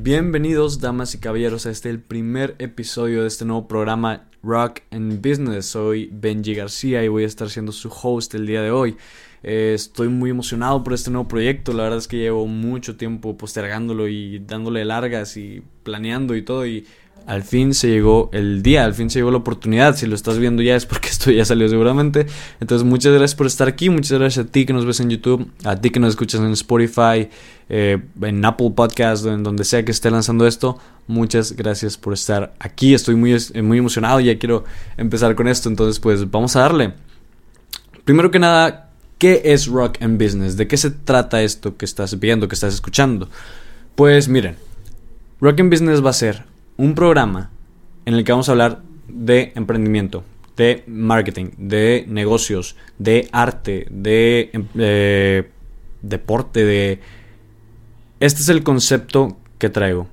Bienvenidos, damas y caballeros, a este el primer episodio de este nuevo programa Rock and Business. Soy Benji García y voy a estar siendo su host el día de hoy. Eh, estoy muy emocionado por este nuevo proyecto. La verdad es que llevo mucho tiempo postergándolo y dándole largas y planeando y todo. Y al fin se llegó el día, al fin se llegó la oportunidad. Si lo estás viendo ya es porque esto ya salió seguramente. Entonces, muchas gracias por estar aquí. Muchas gracias a ti que nos ves en YouTube, a ti que nos escuchas en Spotify, eh, en Apple Podcast, en donde sea que esté lanzando esto. Muchas gracias por estar aquí. Estoy muy, muy emocionado. Ya quiero empezar con esto. Entonces, pues vamos a darle. Primero que nada, ¿qué es Rock and Business? ¿De qué se trata esto que estás viendo, que estás escuchando? Pues miren, Rock and Business va a ser un programa en el que vamos a hablar de emprendimiento, de marketing, de negocios, de arte, de eh, deporte, de... Este es el concepto que traigo.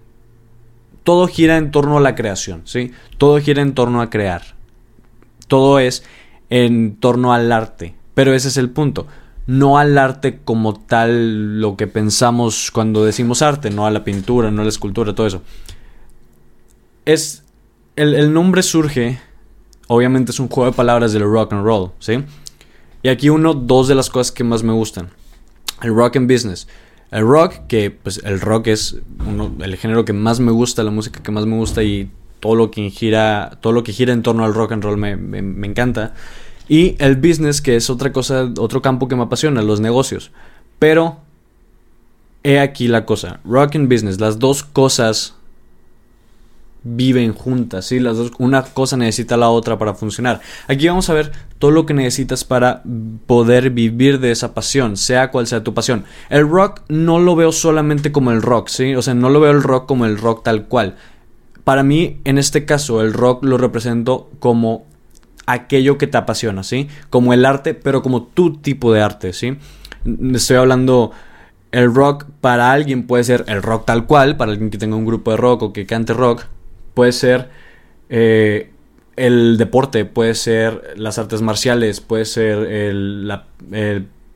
Todo gira en torno a la creación, ¿sí? Todo gira en torno a crear. Todo es en torno al arte. Pero ese es el punto. No al arte como tal lo que pensamos cuando decimos arte, no a la pintura, no a la escultura, todo eso es. El, nombre surge. Obviamente es un juego de palabras del rock and roll, ¿sí? Y aquí uno, dos de las cosas que más me gustan. El rock and business. El rock, que pues el rock es uno, el género que más me gusta, la música que más me gusta y todo lo que gira, todo lo que gira en torno al rock and roll me, me encanta. Y el business, que es otra cosa, otro campo que me apasiona, los negocios. Pero, he aquí la cosa, rock and business, las dos cosas viven juntas, ¿sí? Las dos, una cosa necesita la otra para funcionar. Aquí vamos a ver todo lo que necesitas para poder vivir de esa pasión, sea cual sea tu pasión. El rock no lo veo solamente como el rock, ¿sí? O sea, no lo veo el rock como el rock tal cual. Para mí, en este caso, el rock lo represento como aquello que te apasiona, ¿sí? Como el arte, pero como tu tipo de arte, ¿sí? Estoy hablando el rock para alguien puede ser el rock tal cual, para alguien que tenga un grupo de rock o que cante rock, puede ser eh, el deporte, puede ser las artes marciales, puede ser el,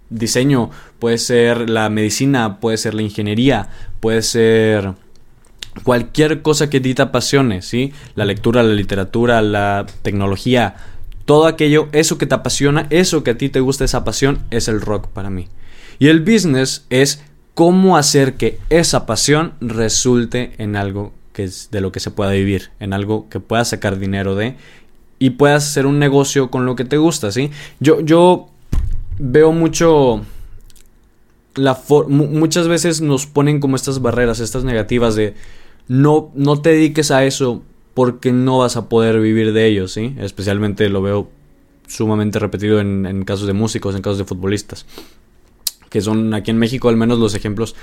diseño, puede ser la medicina, puede ser la ingeniería, puede ser cualquier cosa que te apasione, ¿sí? La lectura, la literatura, la tecnología, todo aquello, eso que te apasiona, eso que a ti te gusta, esa pasión, es el rock para mí. Y el business es cómo hacer que esa pasión resulte en algo es de lo que se pueda vivir, en algo que puedas sacar dinero de y puedas hacer un negocio con lo que te gusta, ¿sí? Yo, yo veo mucho... La muchas veces nos ponen como estas barreras, estas negativas de no, no te dediques a eso porque no vas a poder vivir de ello, ¿sí? Especialmente lo veo sumamente repetido en, casos de músicos, en casos de futbolistas, que son aquí en México al menos los ejemplos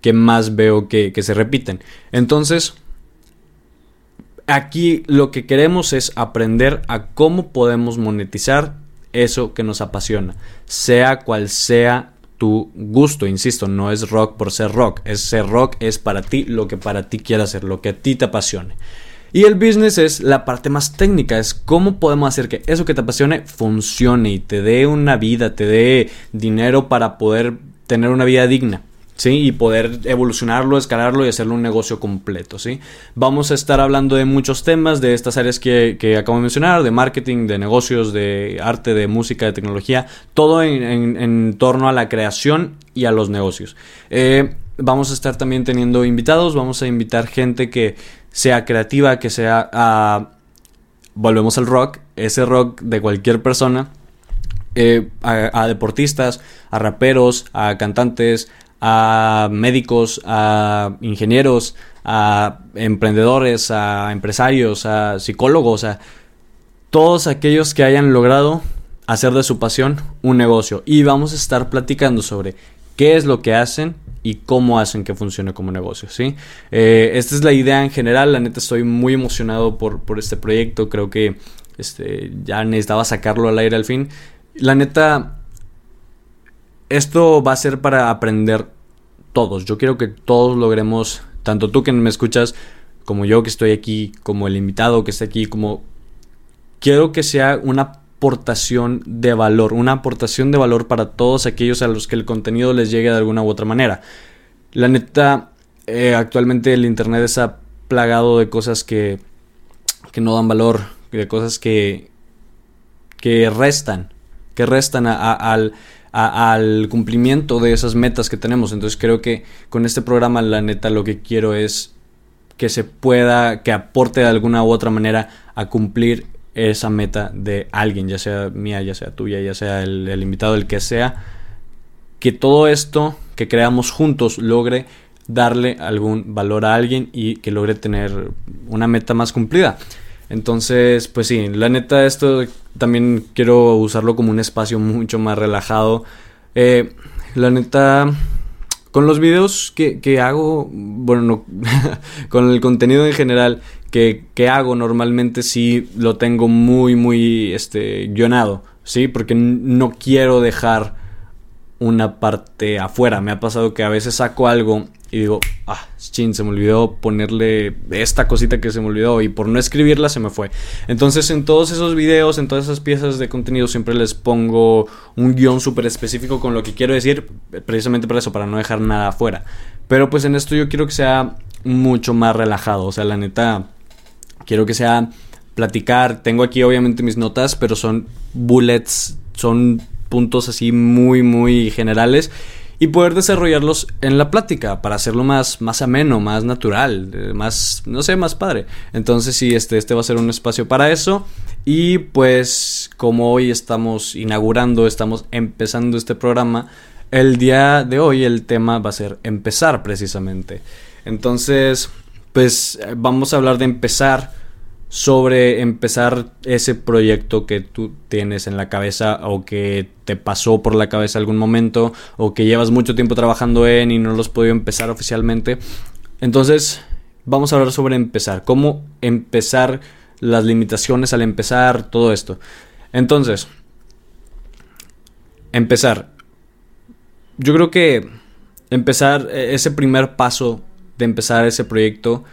que más veo que, que se repiten. Entonces, Aquí lo que queremos es aprender a cómo podemos monetizar eso que nos apasiona, sea cual sea tu gusto, insisto, no es rock por ser rock, es ser rock es para ti lo que para ti quieras hacer, lo que a ti te apasione. Y el business es la parte más técnica, es cómo podemos hacer que eso que te apasione funcione y te dé una vida, te dé dinero para poder tener una vida digna. ¿Sí? Y poder evolucionarlo, escalarlo y hacerlo un negocio completo, ¿sí? Vamos a estar hablando de muchos temas, de estas áreas que, acabo de mencionar, de marketing, de negocios, de arte, de música, de tecnología, todo en, torno a la creación y a los negocios. Eh, vamos a estar también teniendo invitados, vamos a invitar gente que sea creativa, que sea... Ah, volvemos al rock, ese rock de cualquier persona, eh, a, deportistas, a raperos, a cantantes, a médicos, a ingenieros, a emprendedores, a empresarios, a psicólogos, a todos aquellos que hayan logrado hacer de su pasión un negocio. Y vamos a estar platicando sobre qué es lo que hacen y cómo hacen que funcione como negocio, ¿sí? Eh, esta es la idea en general, la neta estoy muy emocionado por, por este proyecto, creo que este, ya necesitaba sacarlo al aire al fin. La neta, esto va a ser para aprender todos. Yo quiero que todos logremos, tanto tú que me escuchas, como yo que estoy aquí, como el invitado que está aquí, como quiero que sea una aportación de valor, una aportación de valor para todos aquellos a los que el contenido les llegue de alguna u otra manera. La neta, eh, actualmente el Internet está plagado de cosas que, que no dan valor, de cosas que, que restan, que restan al, al cumplimiento de esas metas que tenemos. Entonces creo que con este programa, la neta, lo que quiero es que se pueda, que aporte de alguna u otra manera a cumplir esa meta de alguien, ya sea mía, ya sea tuya, ya sea el, el invitado, el que sea, que todo esto que creamos juntos logre darle algún valor a alguien y que logre tener una meta más cumplida. Entonces, pues sí, la neta esto también quiero usarlo como un espacio mucho más relajado. Eh, la neta, con los videos que, que hago, bueno, no, con el contenido en general que, que, hago normalmente sí lo tengo muy, muy este, guionado, ¿sí? Porque no quiero dejar una parte afuera. Me ha pasado que a veces saco algo y digo, ah, chin, se me olvidó ponerle esta cosita que se me olvidó y por no escribirla se me fue. Entonces en todos esos videos, en todas esas piezas de contenido siempre les pongo un guion súper específico con lo que quiero decir, precisamente para eso, para no dejar nada afuera. Pero pues en esto yo quiero que sea mucho más relajado, o sea, la neta, quiero que sea platicar. Tengo aquí obviamente mis notas, pero son bullets, son puntos así muy, muy generales y poder desarrollarlos en la plática para hacerlo más, más ameno, más natural, eh, más, no sé, más padre. Entonces sí, este, este va a ser un espacio para eso. Y pues como hoy estamos inaugurando, estamos empezando este programa, el día de hoy el tema va a ser empezar precisamente. Entonces, pues vamos a hablar de empezar sobre empezar ese proyecto que tú tienes en la cabeza o que te pasó por la cabeza algún momento o que llevas mucho tiempo trabajando en y no los has empezar oficialmente. Entonces, vamos a hablar sobre empezar, cómo empezar las limitaciones al empezar, todo esto. Entonces, empezar. Yo creo que empezar e-, ese primer paso de empezar ese proyecto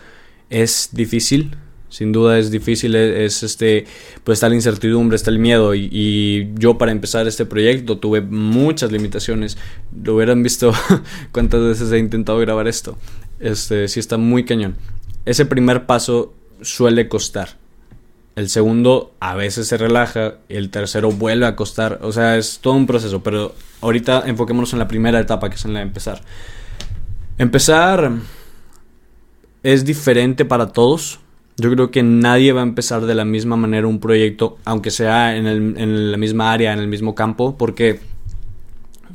es difícil sin duda es difícil, es, este, pues está la incertidumbre, está el miedo y, yo para empezar este proyecto tuve muchas limitaciones. Lo hubieran visto cuántas veces he intentado grabar esto. Este, sí está muy cañón. Ese primer paso suele costar. El segundo a veces se relaja, el tercero vuelve a costar, o sea, es todo un proceso, pero ahorita enfoquémonos en la primera etapa, que es en la de empezar. Empezar es diferente para todos, yo creo que nadie va a empezar de la misma manera un proyecto, aunque sea en, el, en la misma área, en el mismo campo, porque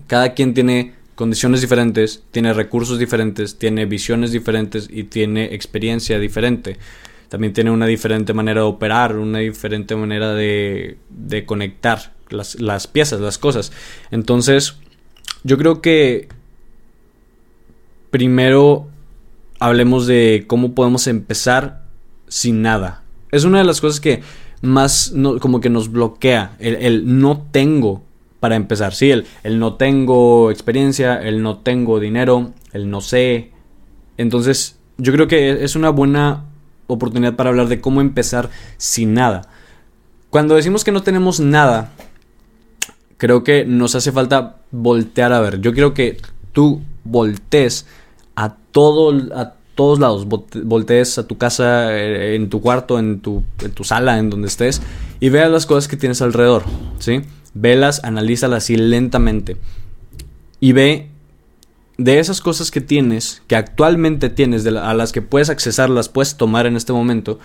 cada quien tiene condiciones diferentes, tiene recursos diferentes, tiene visiones diferentes y tiene experiencia diferente. También tiene una diferente manera de operar, una diferente manera de, de conectar las, las piezas, las cosas. Entonces, yo creo que primero hablemos de cómo podemos empezar sin nada. Es una de las cosas que más como que nos bloquea. El, no tengo para empezar. Sí, el, el, no tengo experiencia, el no tengo dinero, el no sé. Entonces, yo creo que es una buena oportunidad para hablar de cómo empezar sin nada. Cuando decimos que no tenemos nada, creo que nos hace falta voltear a ver. Yo quiero que tú voltees a todo, todos lados, voltees a tu casa, eh, en tu cuarto, en tu, en tu sala, en donde estés, y veas las cosas que tienes alrededor, ¿sí? Velas, analízalas así lentamente. Y ve de esas cosas que tienes, que actualmente tienes, a las que puedes accesar, las puedes tomar en este momento,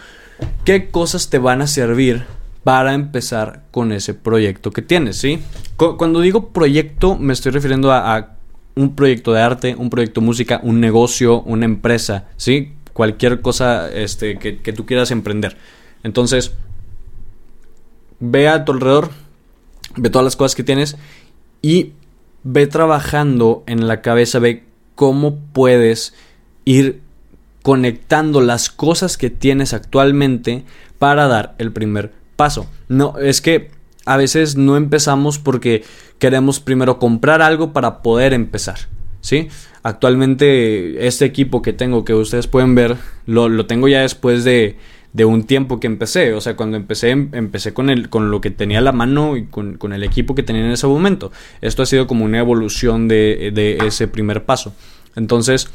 qué cosas te van a servir para empezar con ese proyecto que tienes, ¿sí? Cuando digo proyecto me estoy refiriendo a un proyecto de arte, un proyecto de música, un negocio, una empresa, ¿sí? Cualquier cosa este, que, que tú quieras emprender. Entonces, ve a tu alrededor, ve todas las cosas que tienes y ve trabajando en la cabeza, ve cómo puedes ir conectando las cosas que tienes actualmente para dar el primer paso. No, es que a veces no empezamos porque queremos primero comprar algo para poder empezar. ¿Sí? Actualmente este equipo que tengo, que ustedes pueden ver, lo, tengo ya después de, de, un tiempo que empecé. O sea, cuando empecé, em, empecé con, el, con lo que tenía a la mano y con, con, el equipo que tenía en ese momento. Esto ha sido como una evolución de, de ese primer paso. Entonces,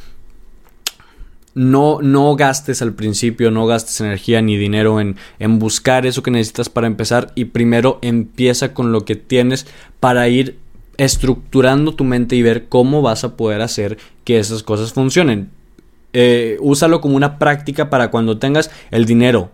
no, no gastes al principio, no gastes energía ni dinero en, en buscar eso que necesitas para empezar y primero empieza con lo que tienes para ir estructurando tu mente y ver cómo vas a poder hacer que esas cosas funcionen. Eh, úsalo como una práctica para cuando tengas el dinero.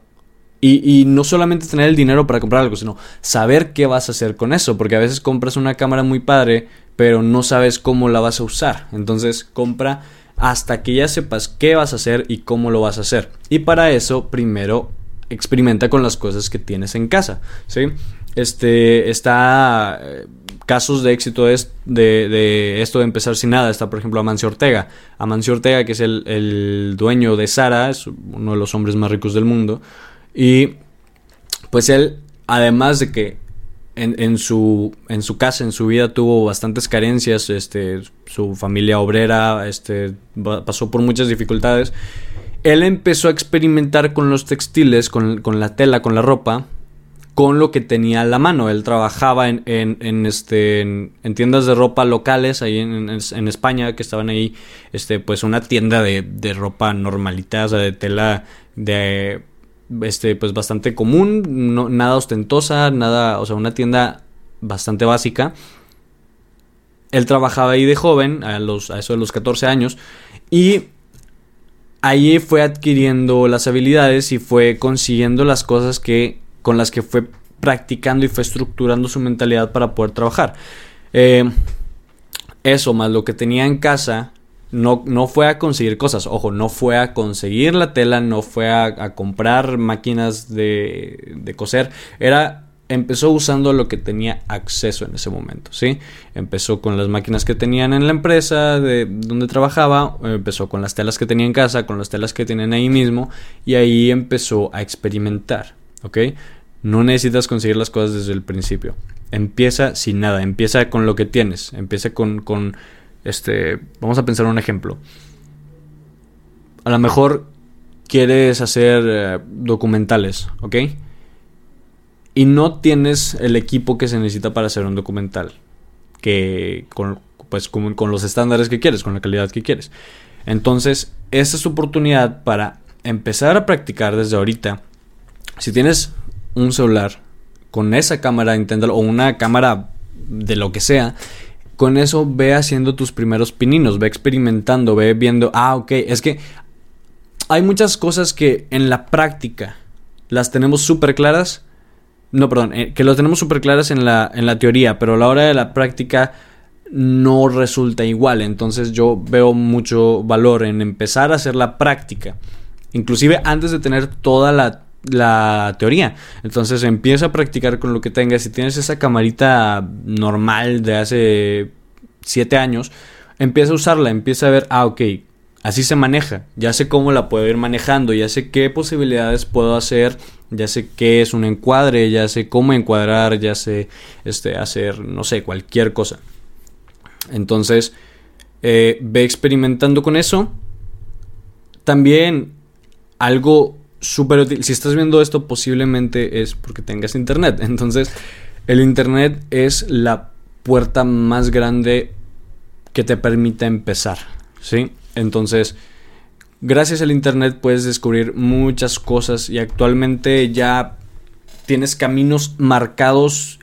Y, y, no solamente tener el dinero para comprar algo, sino saber qué vas a hacer con eso. Porque a veces compras una cámara muy padre, pero no sabes cómo la vas a usar. Entonces compra hasta que ya sepas qué vas a hacer y cómo lo vas a hacer. Y para eso, primero experimenta con las cosas que tienes en casa, ¿sí? Este, está eh, casos de éxito de, de, esto de empezar sin nada. Está, por ejemplo, Amancio Ortega. Amancio Ortega, que es el, el dueño de Sara, es uno de los hombres más ricos del mundo. Y pues él, además de que en, su, en su casa, en su vida tuvo bastantes carencias, este, su familia obrera este, pasó por muchas dificultades. Él empezó a experimentar con los textiles, con, la tela, con la ropa, con lo que tenía a la mano. Él trabajaba en, en, este, en, tiendas de ropa locales ahí en, España, que estaban ahí, este, pues una tienda de, de ropa normalita, o sea, de tela de este, pues bastante común, no, nada ostentosa, nada, o sea, una tienda bastante básica. Él trabajaba ahí de joven, a, los, a eso de los 14 años, y allí fue adquiriendo las habilidades y fue consiguiendo las cosas que, con las que fue practicando y fue estructurando su mentalidad para poder trabajar. Eh, eso, más lo que tenía en casa, no, no fue a conseguir cosas, ojo, no fue a conseguir la tela, no fue a, comprar máquinas de, de, coser, era empezó usando lo que tenía acceso en ese momento, ¿sí? Empezó con las máquinas que tenían en la empresa de donde trabajaba, empezó con las telas que tenía en casa, con las telas que tienen ahí mismo y ahí empezó a experimentar, ¿ok? No necesitas conseguir las cosas desde el principio. Empieza sin nada, empieza con lo que tienes, empieza con, con este, vamos a pensar un ejemplo. A lo mejor quieres hacer eh, documentales, ¿ok? Y no tienes el equipo que se necesita para hacer un documental. Que con, pues, con, los estándares que quieres, con la calidad que quieres. Entonces, esta es tu oportunidad para empezar a practicar desde ahorita. Si tienes un celular con esa cámara, inténtalo, o una cámara de lo que sea, con eso ve haciendo tus primeros pininos, ve experimentando, ve viendo, ah, ok, es que hay muchas cosas que en la práctica las tenemos súper claras, no, perdón, eh, que las tenemos súper claras en la, en la teoría, pero a la hora de la práctica no resulta igual, entonces yo veo mucho valor en empezar a hacer la práctica, inclusive antes de tener toda la la teoría. Entonces empieza a practicar con lo que tengas. Si tienes esa camarita normal de hace 7 años, empieza a usarla, empieza a ver, ah, ok, así se maneja. Ya sé cómo la puedo ir manejando, ya sé qué posibilidades puedo hacer, ya sé qué es un encuadre, ya sé cómo encuadrar, ya sé este, hacer, no sé, cualquier cosa. Entonces, eh, ve experimentando con eso. También algo súper útil. Si estás viendo esto, posiblemente es porque tengas internet. Entonces, el internet es la puerta más grande que te permite empezar. ¿Sí? Entonces, gracias al internet puedes descubrir muchas cosas y actualmente ya tienes caminos marcados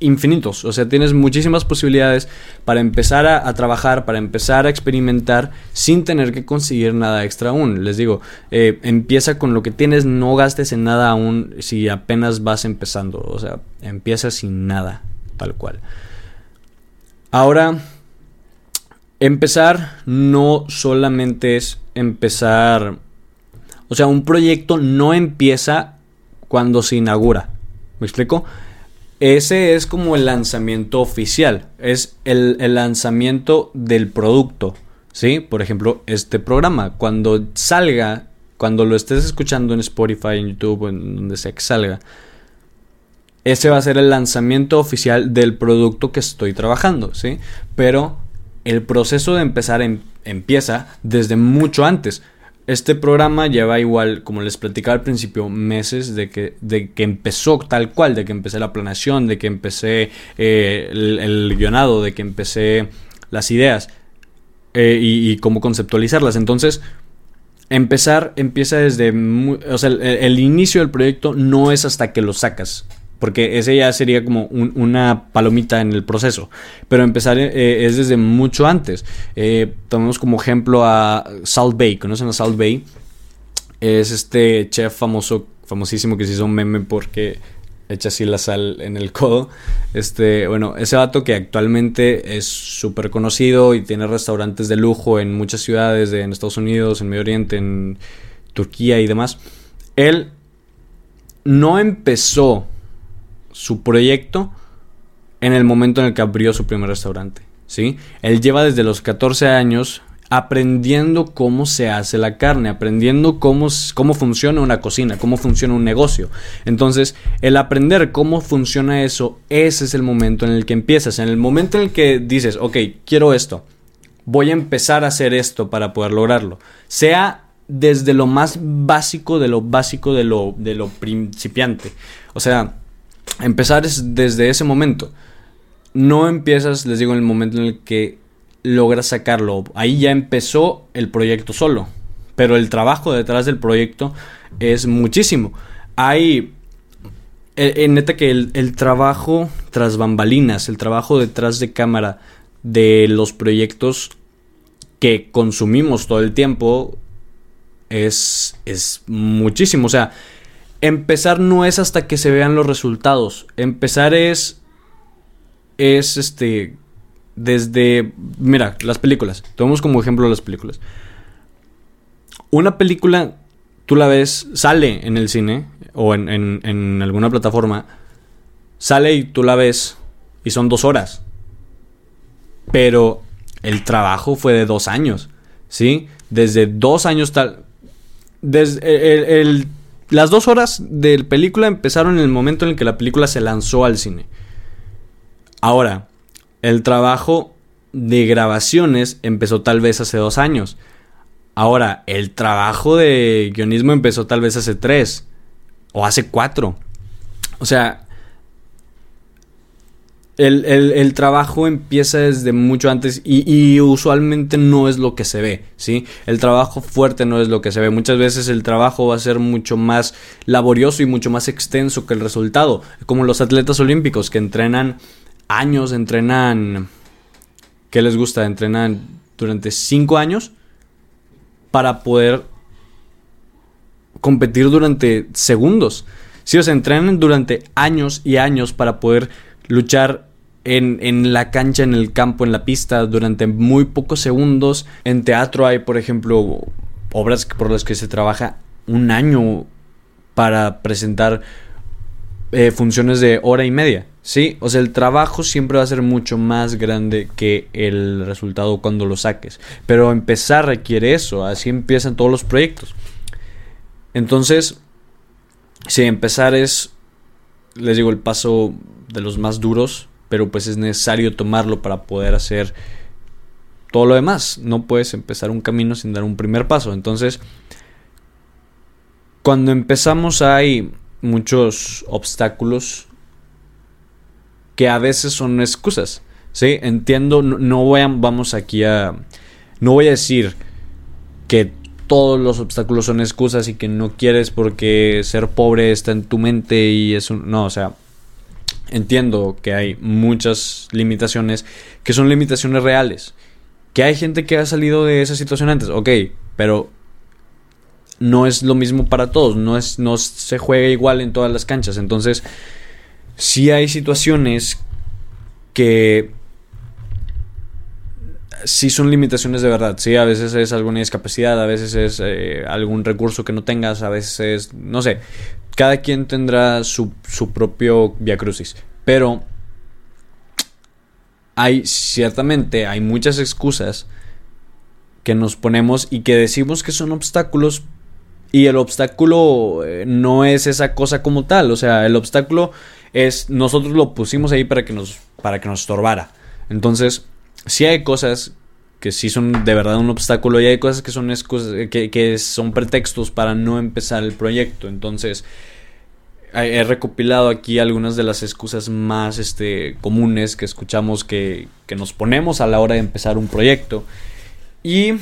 infinitos. O sea, tienes muchísimas posibilidades para empezar a, trabajar, para empezar a experimentar sin tener que conseguir nada extra aún. Les digo, eh, empieza con lo que tienes, no gastes en nada aún si apenas vas empezando. O sea, empieza sin nada, tal cual. Ahora, empezar no solamente es empezar... O sea, un proyecto no empieza cuando se inaugura. ¿Me explico? Ese es como el lanzamiento oficial, es el, lanzamiento del producto, ¿sí? Por ejemplo, este programa, cuando salga, cuando lo estés escuchando en Spotify, en YouTube, en donde sea que salga, ese va a ser el lanzamiento oficial del producto que estoy trabajando, ¿sí? Pero el proceso de empezar em, empieza desde mucho antes. Este programa lleva igual, como les platicaba al principio, meses de que, de que empezó tal cual, de que empecé la planeación, de que empecé eh, el, guionado, de que empecé las ideas eh, y, cómo conceptualizarlas. Entonces, empezar empieza desde, o sea, el, inicio del proyecto no es hasta que lo sacas. Porque ese ya sería como una palomita en el proceso. Pero empezar eh, es desde mucho antes. Eh, tomemos como ejemplo a Salt Bay. ¿Conocen a Salt Bay? Es este chef famoso, famosísimo que se hizo un meme porque echa así la sal en el codo. Este, bueno, ese vato que actualmente es súper conocido y tiene restaurantes de lujo en muchas ciudades de, en Estados Unidos, en Medio Oriente, en Turquía y demás. Él no empezó su proyecto en el momento en el que abrió su primer restaurante. ¿sí? Él lleva desde los 14 años aprendiendo cómo se hace la carne, aprendiendo cómo, cómo funciona una cocina, cómo funciona un negocio. Entonces, el aprender cómo funciona eso, ese es el momento en el que empiezas. En el momento en el que dices, ok, quiero esto, voy a empezar a hacer esto para poder lograrlo. Sea desde lo más básico de lo básico de lo, de lo principiante. O sea, empezar es desde ese momento. No empiezas, les digo, en el momento en el que logras sacarlo. Ahí ya empezó el proyecto solo. Pero el trabajo detrás del proyecto es muchísimo. Hay. En neta que el, trabajo tras bambalinas, el trabajo detrás de cámara de los proyectos que consumimos todo el tiempo es, es muchísimo. O sea, empezar no es hasta que se vean los resultados. Empezar es. Es este desde, mira, las películas. Tomemos como ejemplo las películas. Una película, tú la ves, sale en el cine o en, en, alguna plataforma, sale y tú la ves y son dos horas. Pero el trabajo fue de dos años, ¿sí? Desde dos años tal... Desde el, las dos horas de la película empezaron en el momento en el que la película se lanzó al cine. Ahora, el trabajo de grabaciones empezó tal vez hace dos años. Ahora, el trabajo de guionismo empezó tal vez hace tres o hace cuatro. O sea, el, trabajo empieza desde mucho antes y, usualmente no es lo que se ve, ¿sí? El trabajo fuerte no es lo que se ve. Muchas veces el trabajo va a ser mucho más laborioso y mucho más extenso que el resultado. Como los atletas olímpicos que entrenan años, entrenan, ¿qué les gusta? Entrenan durante cinco años para poder competir durante segundos. Si os entrenan durante años y años para poder luchar en, en, la cancha, en el campo, en la pista, durante muy pocos segundos. En teatro hay, por ejemplo, obras por las que se trabaja un año para presentar eh, funciones de hora y media. Sí, o sea, el trabajo siempre va a ser mucho más grande que el resultado cuando lo saques. Pero empezar requiere eso, así empiezan todos los proyectos. Entonces, si empezar es, les digo, el paso de los más duros, pero pues es necesario tomarlo para poder hacer todo lo demás. No puedes empezar un camino sin dar un primer paso. Entonces, cuando empezamos hay muchos obstáculos que a veces son excusas. ¿sí? Entiendo, no, voy a, vamos aquí a... No voy a decir que todos los obstáculos son excusas y que no quieres porque ser pobre está en tu mente y eso... No, o sea, entiendo que hay muchas limitaciones que son limitaciones reales. Que hay gente que ha salido de esa situación antes, ok, pero no es lo mismo para todos, no, es, no se juega igual en todas las canchas. Entonces, si hay situaciones que sí son limitaciones de verdad, sí, a veces es alguna discapacidad, a veces es eh, algún recurso que no tengas, a veces es, no sé, cada quien tendrá su, su propio crucis, pero hay ciertamente, hay muchas excusas que nos ponemos y que decimos que son obstáculos y el obstáculo eh, no es esa cosa como tal, o sea, el obstáculo es nosotros lo pusimos ahí para que nos para que nos estorbara. Entonces, sí hay cosas que sí son de verdad un obstáculo y hay cosas que son que, que son pretextos para no empezar el proyecto. Entonces, he recopilado aquí algunas de las excusas más este, comunes que escuchamos que, que nos ponemos a la hora de empezar un proyecto. Y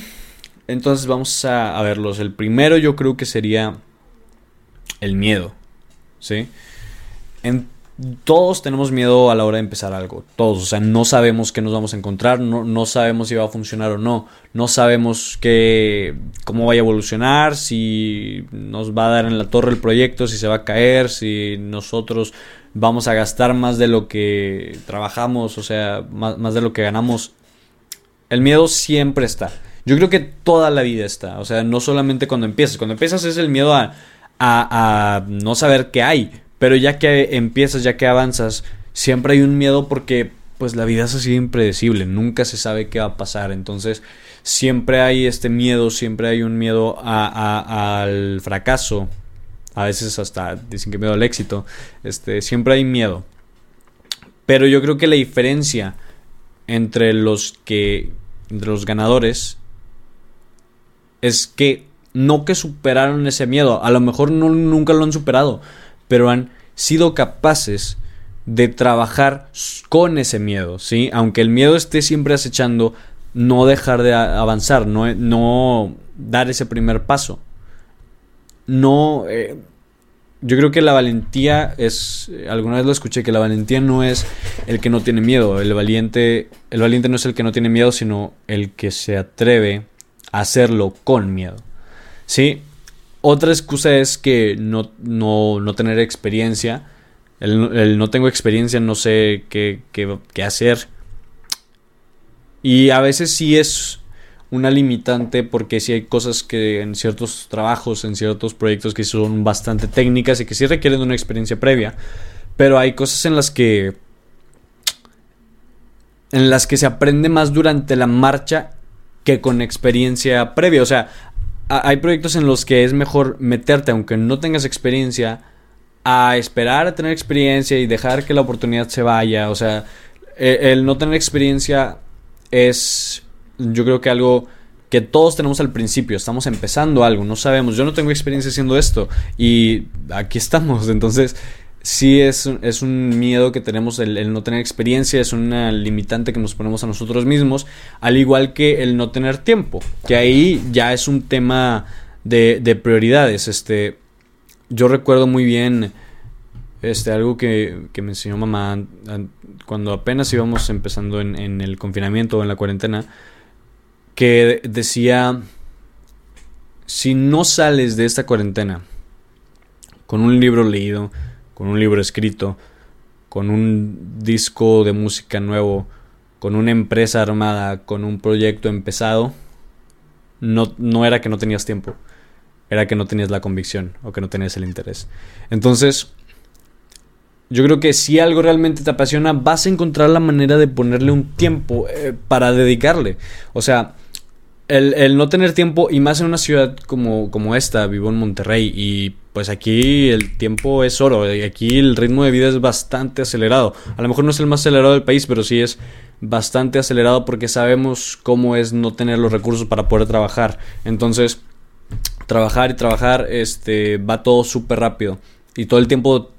Entonces vamos a, a verlos. El primero yo creo que sería el miedo. ¿Sí? En todos tenemos miedo a la hora de empezar algo, todos, o sea, no sabemos qué nos vamos a encontrar, no, no sabemos si va a funcionar o no, no sabemos qué, cómo va a evolucionar, si nos va a dar en la torre el proyecto, si se va a caer, si nosotros vamos a gastar más de lo que trabajamos, o sea, más, más de lo que ganamos. El miedo siempre está. Yo creo que toda la vida está, o sea, no solamente cuando empiezas, cuando empiezas es el miedo a, a, a no saber qué hay pero ya que empiezas, ya que avanzas, siempre hay un miedo porque pues la vida es así impredecible, nunca se sabe qué va a pasar, entonces siempre hay este miedo, siempre hay un miedo al fracaso, a veces hasta dicen que miedo al éxito, este, siempre hay miedo. Pero yo creo que la diferencia entre los que, entre los ganadores, es que no que superaron ese miedo, a lo mejor no, nunca lo han superado, pero han sido capaces de trabajar con ese miedo, ¿sí? Aunque el miedo esté siempre acechando, no dejar de avanzar, no, no dar ese primer paso. No, eh, yo creo que la valentía es, alguna vez lo escuché, que la valentía no es el que no tiene miedo, el valiente, el valiente no es el que no tiene miedo, sino el que se atreve a hacerlo con miedo, ¿sí? Otra excusa es que no, no, tener experiencia. El, no tengo experiencia, no sé qué, qué, hacer. Y a veces sí es una limitante porque sí hay cosas que en ciertos trabajos, en ciertos proyectos que son bastante técnicas y que sí requieren de una experiencia previa. Pero hay cosas en las que en las que se aprende más durante la marcha que con experiencia previa. O sea, hay proyectos en los que es mejor meterte, aunque no tengas experiencia, a esperar a tener experiencia y dejar que la oportunidad se vaya. O sea, e, el no tener experiencia es, yo creo que algo que todos tenemos al principio, estamos empezando algo, no sabemos, yo no tengo experiencia haciendo esto y aquí estamos, entonces sí es, es un miedo que tenemos el, no tener experiencia, es una limitante que nos ponemos a nosotros mismos, al igual que el no tener tiempo, que ahí ya es un tema de, de prioridades. Este, yo recuerdo muy bien este, algo que, que, me enseñó mamá cuando apenas íbamos empezando en, en el confinamiento o en la cuarentena, que decía, si no sales de esta cuarentena con un libro leído, con un libro escrito, con un disco de música nuevo, con una empresa armada, con un proyecto empezado, no, no era que no tenías tiempo, era que no tenías la convicción o que no tenías el interés. Entonces, yo creo que si algo realmente te apasiona, vas a encontrar la manera de ponerle un tiempo eh, para dedicarle. O sea, el, no tener tiempo, y más en una ciudad como, como esta, vivo en Monterrey, y pues aquí el tiempo es oro, y aquí el ritmo de vida es bastante acelerado. A lo mejor no es el más acelerado del país, pero sí es bastante acelerado porque sabemos cómo es no tener los recursos para poder trabajar. Entonces, trabajar y trabajar, este, va todo súper rápido. Y todo el tiempo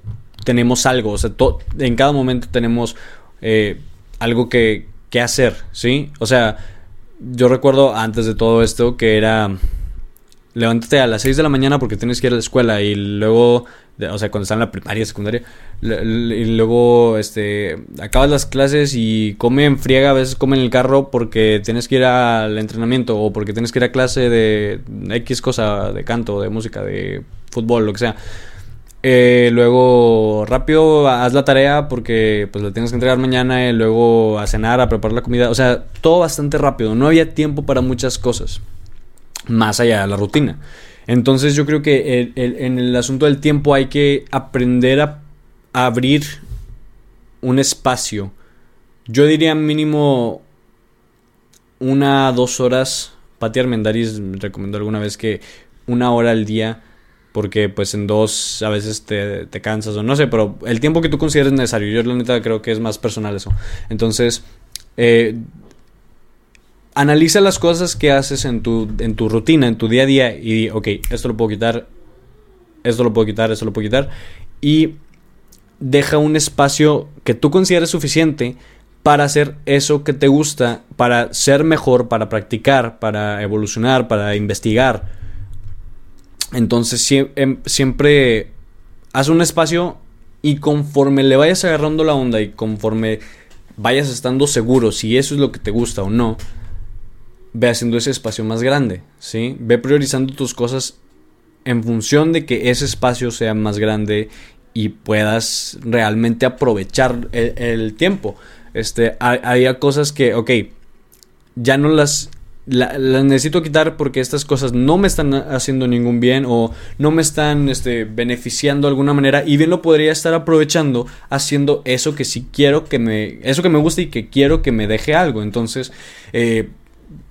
tenemos algo, o sea, en cada momento tenemos eh, algo que, que hacer, ¿sí? O sea, yo recuerdo antes de todo esto que era levántate a las 6 de la mañana porque tienes que ir a la escuela y luego, o sea, cuando estás en la primaria, secundaria, y luego este acabas las clases y come en friega, a veces come en el carro porque tienes que ir al entrenamiento o porque tienes que ir a clase de X cosa, de canto, de música, de fútbol, lo que sea. Eh, luego, rápido, haz la tarea porque pues la tienes que entregar mañana. Y luego a cenar, a preparar la comida. O sea, todo bastante rápido. No había tiempo para muchas cosas. Más allá de la rutina. Entonces yo creo que en el asunto del tiempo hay que aprender a, abrir un espacio. Yo diría mínimo una, dos horas. Pati Armendaris recomendó alguna vez que una hora al día porque pues en dos a veces te, te, cansas o no sé, pero el tiempo que tú consideres necesario, yo la neta creo que es más personal eso. Entonces, eh, analiza las cosas que haces en tu, en tu rutina, en tu día a día y ok, esto lo puedo quitar, esto lo puedo quitar, esto lo puedo quitar y deja un espacio que tú consideres suficiente para hacer eso que te gusta, para ser mejor, para practicar, para evolucionar, para investigar. Entonces em, siempre haz un espacio y conforme le vayas agarrando la onda y conforme vayas estando seguro si eso es lo que te gusta o no, ve haciendo ese espacio más grande, ¿sí? Ve priorizando tus cosas en función de que ese espacio sea más grande y puedas realmente aprovechar el tiempo. Este, había cosas que, ok, ya no las, las necesito quitar porque estas cosas no me están haciendo ningún bien o no me están este, beneficiando de alguna manera y bien lo podría estar aprovechando haciendo eso que sí quiero que me, eso que me gusta y que quiero que me deje algo. Entonces, eh,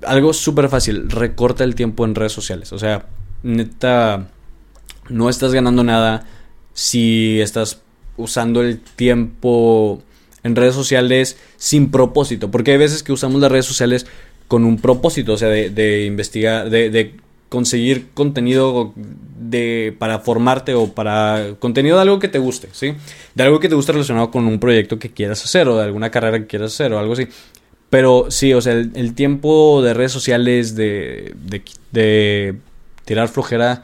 algo súper fácil, recorta el tiempo en redes sociales. O sea, neta, no estás ganando nada si estás usando el tiempo en redes sociales sin propósito, porque hay veces que usamos las redes sociales con un propósito, o sea, de, investigar, de, conseguir contenido de, para formarte o para contenido de algo que te guste, ¿sí? De algo que te guste relacionado con un proyecto que quieras hacer o de alguna carrera que quieras hacer o algo así. Pero sí, o sea, el, tiempo de redes sociales, de, de tirar flojera,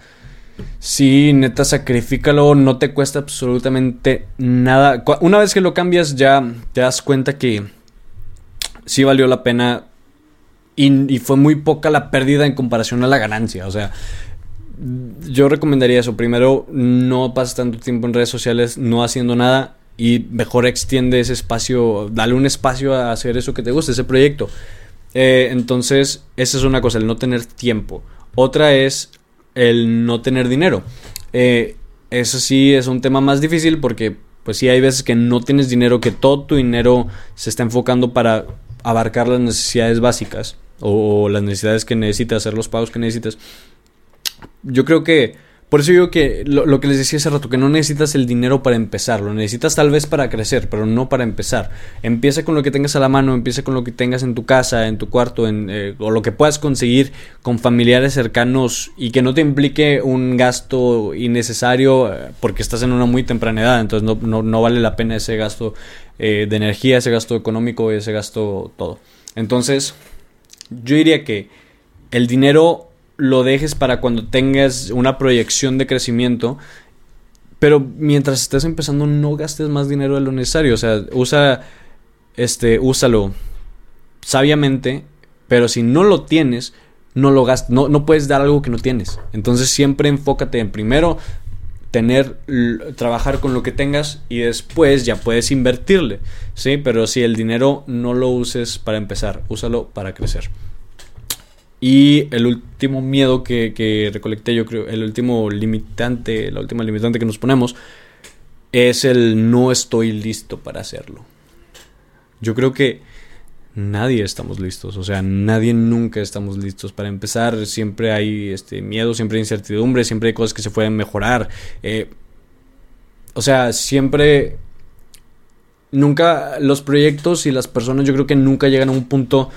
Sí, neta, sacrifícalo, no te cuesta absolutamente nada. Una vez que lo cambias ya te das cuenta que sí valió la pena y, fue muy poca la pérdida en comparación a la ganancia. O sea, yo recomendaría eso. Primero, no pases tanto tiempo en redes sociales no haciendo nada y mejor extiende ese espacio, dale un espacio a hacer eso que te gusta, ese proyecto. Eh, entonces, esa es una cosa, el no tener tiempo. Otra es el no tener dinero. Eh, eso sí es un tema más difícil porque pues sí hay veces que no tienes dinero, que todo tu dinero se está enfocando para abarcar las necesidades básicas o, o las necesidades que necesitas, hacer los pagos que necesitas. Yo creo que por eso digo que lo, que les decía hace rato, que no necesitas el dinero para empezar, lo necesitas tal vez para crecer, pero no para empezar. Empieza con lo que tengas a la mano, empieza con lo que tengas en tu casa, en tu cuarto, en, eh, o lo que puedas conseguir con familiares cercanos y que no te implique un gasto innecesario eh, porque estás en una muy temprana edad, entonces no, vale la pena ese gasto eh, de energía, ese gasto económico, ese gasto todo. Entonces, yo diría que el dinero lo dejes para cuando tengas una proyección de crecimiento. Pero mientras estés empezando, no gastes más dinero de lo necesario. O sea, usa. Este. úsalo sabiamente. Pero si no lo tienes, no lo gastes. No, no puedes dar algo que no tienes. Entonces siempre enfócate en primero tener trabajar con lo que tengas y después ya puedes invertirle, ¿sí? Pero si el dinero no lo uses para empezar, úsalo para crecer. Y el último miedo que, recolecté, yo creo, el último limitante, la última limitante que nos ponemos, es el no estoy listo para hacerlo. Yo creo que nadie estamos listos, o sea, nadie nunca estamos listos para empezar. Siempre hay este miedo, siempre hay incertidumbre, siempre hay cosas que se pueden mejorar. Eh, o sea, siempre nunca los proyectos y las personas yo creo que nunca llegan a un punto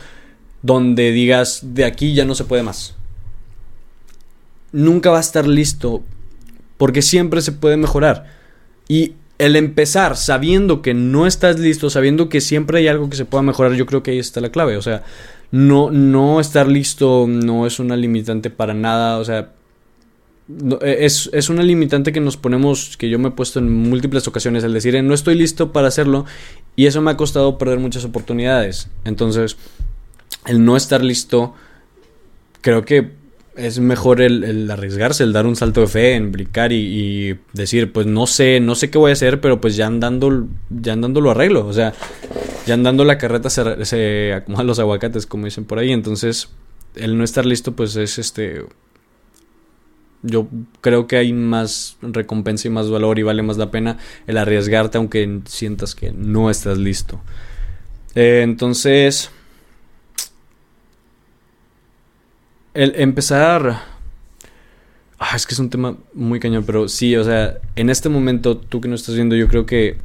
donde digas, de aquí ya no se puede más. Nunca va a estar listo, porque siempre se puede mejorar. Y el empezar sabiendo que no estás listo, sabiendo que siempre hay algo que se pueda mejorar, yo creo que ahí está la clave. O sea, no, no estar listo no es una limitante para nada. O sea, es, es, una limitante que nos ponemos, que yo me he puesto en múltiples ocasiones, el decir, no estoy listo para hacerlo, y eso me ha costado perder muchas oportunidades. Entonces, el no estar listo, creo que es mejor el, arriesgarse, el dar un salto de fe, en brincar y, decir, pues no sé, no sé qué voy a hacer, pero pues ya andando, ya andando lo arreglo. O sea, ya andando la carreta se, se acomodan los aguacates, como dicen por ahí. Entonces, el no estar listo, pues es este. Yo creo que hay más recompensa y más valor y vale más la pena el arriesgarte aunque sientas que no estás listo. Eh, entonces, el empezar... Ah, es que es un tema muy cañón, pero sí, o sea, en este momento, tú que no estás viendo, yo creo que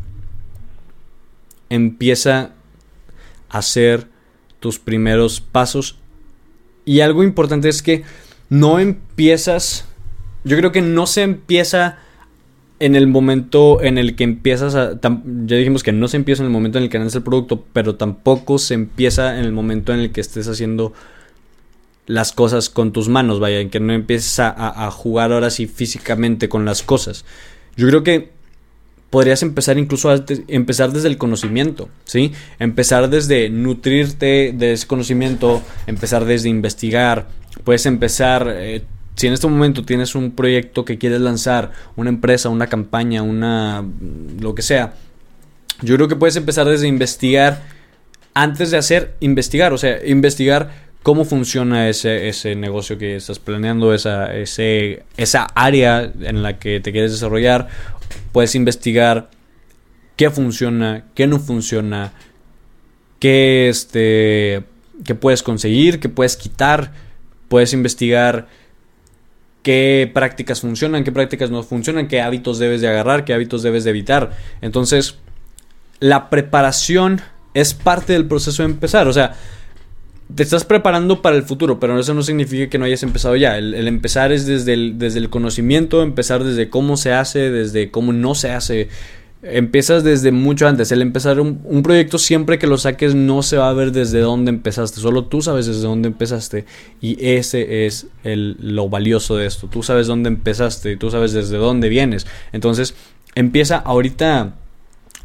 empieza a hacer tus primeros pasos. Y algo importante es que no empiezas, yo creo que no se empieza en el momento en el que empiezas a... Ya dijimos que no se empieza en el momento en el que nace el producto, pero tampoco se empieza en el momento en el que estés haciendo las cosas con tus manos, vaya, en que no empieces a, jugar ahora sí físicamente con las cosas. Yo creo que podrías empezar incluso empezar desde el conocimiento, ¿sí? Empezar desde nutrirte de ese conocimiento, empezar desde investigar, puedes empezar... Eh, si en este momento tienes un proyecto que quieres lanzar, una empresa, una campaña, una lo que sea, yo creo que puedes empezar desde investigar antes de hacer investigar, o sea, investigar cómo funciona ese, ese negocio que estás planeando, esa, ese, esa área en la que te quieres desarrollar. Puedes investigar qué funciona, qué no funciona, qué, este, qué puedes conseguir, qué puedes quitar. Puedes investigar qué prácticas funcionan, qué prácticas no funcionan, qué hábitos debes de agarrar, qué hábitos debes de evitar. Entonces, la preparación es parte del proceso de empezar. O sea, te estás preparando para el futuro, pero eso no significa que no hayas empezado ya. El, empezar es desde el, desde el conocimiento, empezar desde cómo se hace, desde cómo no se hace. Empiezas desde mucho antes. El empezar un, proyecto siempre que lo saques no se va a ver desde dónde empezaste. Solo tú sabes desde dónde empezaste. Y ese es el, lo valioso de esto. Tú sabes dónde empezaste y tú sabes desde dónde vienes. Entonces empieza ahorita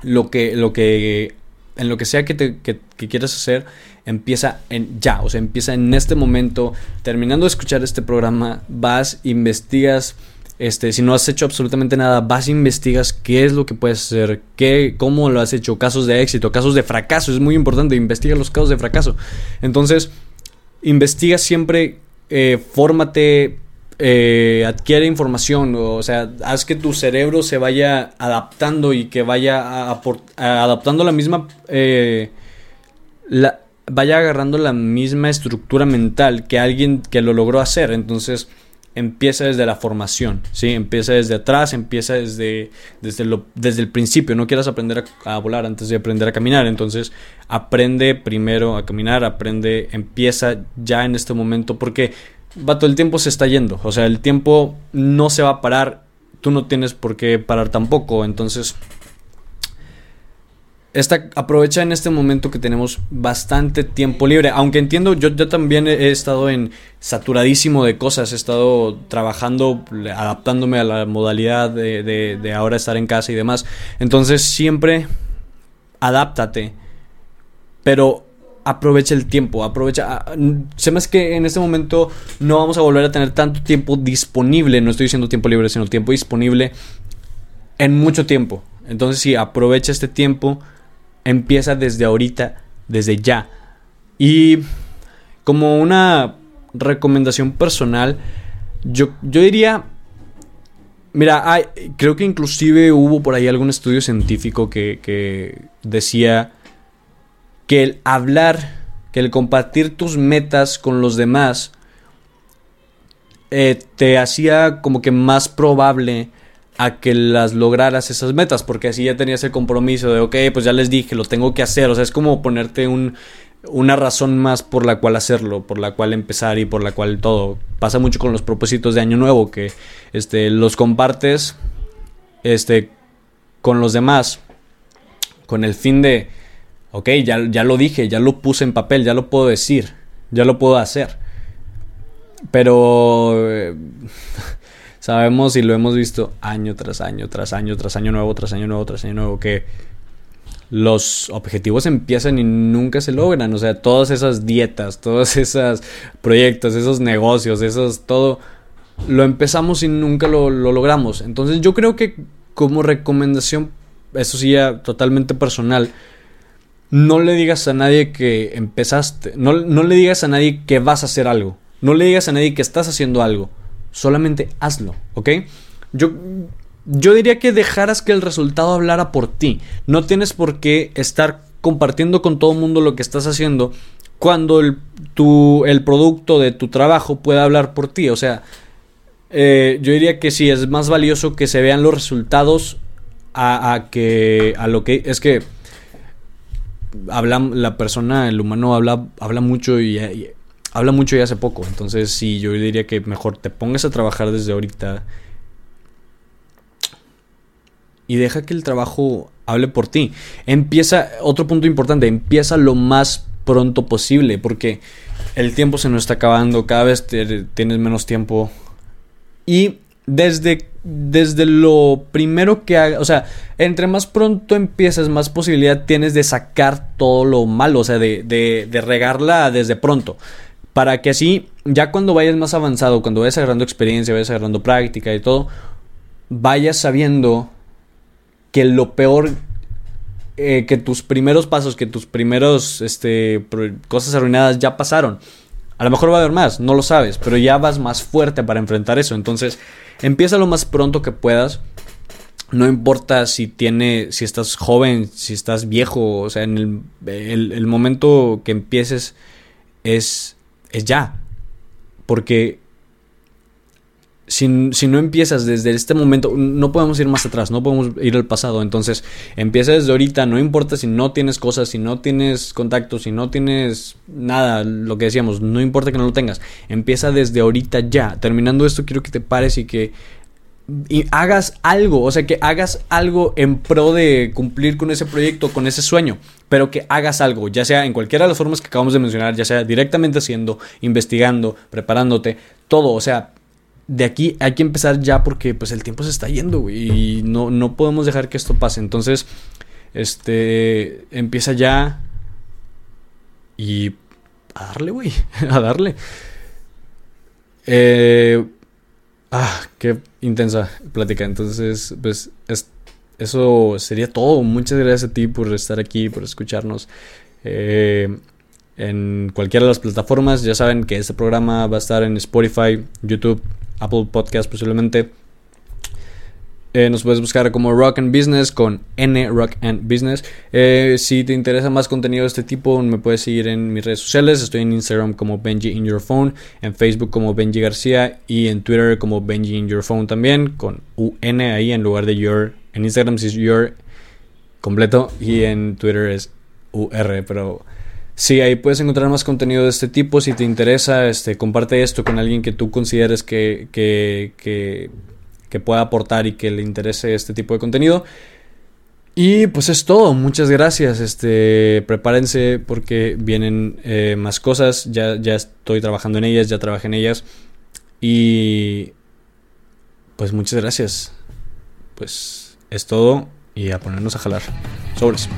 lo que, lo que en lo que sea que, te, que, quieras hacer, empieza en ya, o sea, empieza en este momento, terminando de escuchar este programa, vas, investigas, este, si no has hecho absolutamente nada, vas, investigas qué es lo que puedes hacer, qué, cómo lo has hecho, casos de éxito, casos de fracaso, es muy importante, investiga los casos de fracaso. Entonces, investiga siempre, eh, fórmate, eh, adquiere información, o sea, haz que tu cerebro se vaya adaptando y que vaya adaptando la misma, eh, vaya agarrando la misma estructura mental que alguien que lo logró hacer. Entonces, empieza desde la formación, ¿sí? Empieza desde atrás, empieza desde, desde, lo, desde el principio. No quieras aprender a, a, volar antes de aprender a caminar. Entonces, aprende primero a caminar, aprende, empieza ya en este momento, porque todo el tiempo se está yendo. O sea, el tiempo no se va a parar. Tú no tienes por qué parar tampoco. Entonces, esta, aprovecha en este momento que tenemos bastante tiempo libre. Aunque entiendo, yo, yo también he estado en saturadísimo de cosas. He estado trabajando, adaptándome a la modalidad de, de, ahora estar en casa y demás. Entonces, siempre adáptate. Pero aprovecha el tiempo, aprovecha... Ah, se me hace que en este momento no vamos a volver a tener tanto tiempo disponible, no estoy diciendo tiempo libre, sino tiempo disponible en mucho tiempo. Entonces sí, aprovecha este tiempo, empieza desde ahorita, desde ya. Y como una recomendación personal, yo, yo diría... Mira, hay, creo que inclusive hubo por ahí algún estudio científico que, que decía que el hablar, que el compartir tus metas con los demás eh, te hacía como que más probable a que las lograras esas metas, porque así ya tenías el compromiso de, ok, pues ya les dije, lo tengo que hacer, o sea, es como ponerte un, una razón más por la cual hacerlo, por la cual empezar y por la cual todo. Pasa mucho con los propósitos de año nuevo, que este, los compartes este, con los demás, con el fin de, ok, ya, ya lo dije, ya lo puse en papel, ya lo puedo decir, ya lo puedo hacer. Pero eh, sabemos y lo hemos visto año tras año, tras año, tras año nuevo, tras año nuevo, tras año nuevo, que los objetivos empiezan y nunca se logran. O sea, todas esas dietas, todos esos proyectos, esos negocios, esos todo, lo empezamos y nunca lo, lo logramos. Entonces yo creo que como recomendación, eso sí ya totalmente personal, no le digas a nadie que empezaste, no, no le digas a nadie que vas a hacer algo, no le digas a nadie que estás haciendo algo, solamente hazlo, ¿ok? Yo, yo diría que dejaras que el resultado hablara por ti, no tienes por qué estar compartiendo con todo el mundo lo que estás haciendo cuando el, tu, el producto de tu trabajo pueda hablar por ti, o sea, eh, yo diría que sí, es más valioso que se vean los resultados a, que a lo que es que habla, la persona, el humano habla, habla mucho y, habla mucho y hace poco. Entonces, sí, yo diría que mejor te pongas a trabajar desde ahorita. y deja que el trabajo hable por ti. Empieza, otro punto importante, empieza lo más pronto posible, porque el tiempo se nos está acabando, cada vez tienes menos tiempo. Y desde, desde lo primero que hagas, o sea, entre más pronto empiezas, más posibilidad tienes de sacar todo lo malo, o sea, de, de, de regarla desde pronto. Para que así, ya cuando vayas más avanzado, cuando vayas agarrando experiencia, vayas agarrando práctica y todo, vayas sabiendo que lo peor eh, que tus primeros pasos, que tus primeros este, cosas arruinadas ya pasaron. A lo mejor va a haber más, no lo sabes, pero ya vas más fuerte para enfrentar eso. Entonces, empieza lo más pronto que puedas. No importa si tiene, si estás joven, si estás viejo, o sea, en el, el momento que empieces es, es ya. Porque si, no empiezas desde este momento, no podemos ir más atrás, no podemos ir al pasado. Entonces, empieza desde ahorita, no importa si no tienes cosas, si no tienes contactos, si no tienes nada, lo que decíamos, no importa que no lo tengas. Empieza desde ahorita ya. Terminando esto, quiero que te pares y que y hagas algo, o sea, que hagas algo en pro de cumplir con ese proyecto, con ese sueño, pero que hagas algo, ya sea en cualquiera de las formas que acabamos de mencionar, ya sea directamente haciendo, investigando, preparándote, todo, o sea, de aquí hay que empezar ya porque pues el tiempo se está yendo, güey, y no, no podemos dejar que esto pase. Entonces, este, empieza ya y a darle, güey, a darle. Eh, ah, qué intensa plática. Entonces, pues eso sería todo. Muchas gracias a ti por estar aquí, por escucharnos. Eh, en cualquiera de las plataformas. Ya saben que este programa va a estar en Spotify, YouTube, Apple Podcast posiblemente. Eh, nos puedes buscar como Rock and Business con N Rock and Business. Eh, si te interesa más contenido de este tipo, me puedes seguir en mis redes sociales. Estoy en Instagram como Benji in Your Phone, en Facebook como Benji García y en Twitter como Benji in Your Phone también, con UN ahí en lugar de Your. En Instagram es Your completo y en Twitter es UR, pero Sí, ahí puedes encontrar más contenido de este tipo. Si te interesa, este, comparte esto con alguien que tú consideres que, que, que, pueda aportar y que le interese este tipo de contenido. Y pues es todo, muchas gracias. Este, prepárense porque vienen eh, más cosas. Ya, ya estoy trabajando en ellas, ya trabajé en ellas. Y pues muchas gracias. Pues es todo y a ponernos a jalar. Sobres.